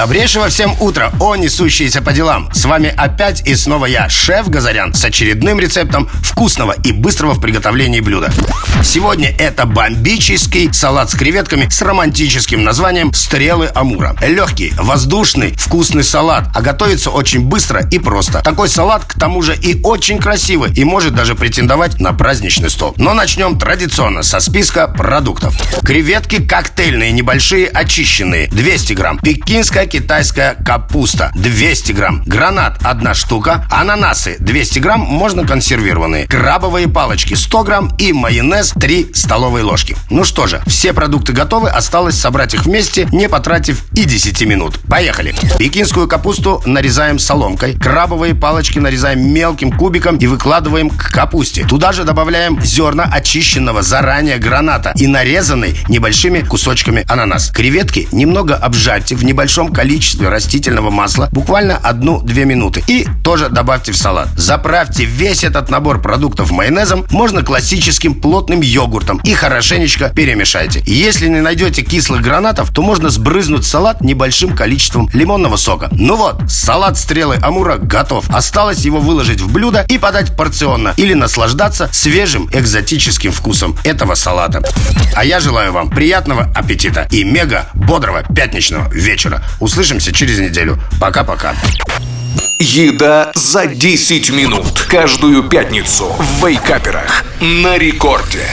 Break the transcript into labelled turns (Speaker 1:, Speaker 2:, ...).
Speaker 1: Добрейшего всем утра, о несущиеся по делам. С вами опять и снова я, шеф Газарян, с очередным рецептом вкусного и быстрого в приготовлении блюда. Сегодня это бомбический салат с креветками с романтическим названием «Стрелы Амура». Легкий, воздушный, вкусный салат, а готовится очень быстро и просто. Такой салат, к тому же, и очень красивый, и может даже претендовать на праздничный стол. Но начнем традиционно со списка продуктов. Креветки коктейльные, небольшие, очищенные, 200 грамм. Пекинская китайская капуста 200 грамм, гранат 1 штука, ананасы 200 грамм, можно консервированные, крабовые палочки 100 грамм и майонез 3 столовые ложки. Ну что же, все продукты готовы, осталось собрать их вместе, не потратив и 10 минут. Поехали! Пекинскую капусту нарезаем соломкой, крабовые палочки нарезаем мелким кубиком и выкладываем к капусте. Туда же добавляем зерна очищенного заранее граната и нарезанный небольшими кусочками ананас. Креветки немного обжарьте в небольшом количестве растительного масла буквально 1-2 минуты. И тоже добавьте в салат. Заправьте весь этот набор продуктов майонезом, можно классическим плотным йогуртом и хорошенечко перемешайте. Если не найдете кислых гранатов, то можно сбрызнуть салат небольшим количеством лимонного сока. Ну вот, салат стрелы Амура готов. Осталось его выложить в блюдо и подать порционно или наслаждаться свежим экзотическим вкусом этого салата. А я желаю вам приятного аппетита и мега бодрого пятничного вечера. Услышимся через неделю. Пока-пока.
Speaker 2: Еда за 10 минут. Каждую пятницу в Вейкаперах. На рекорде.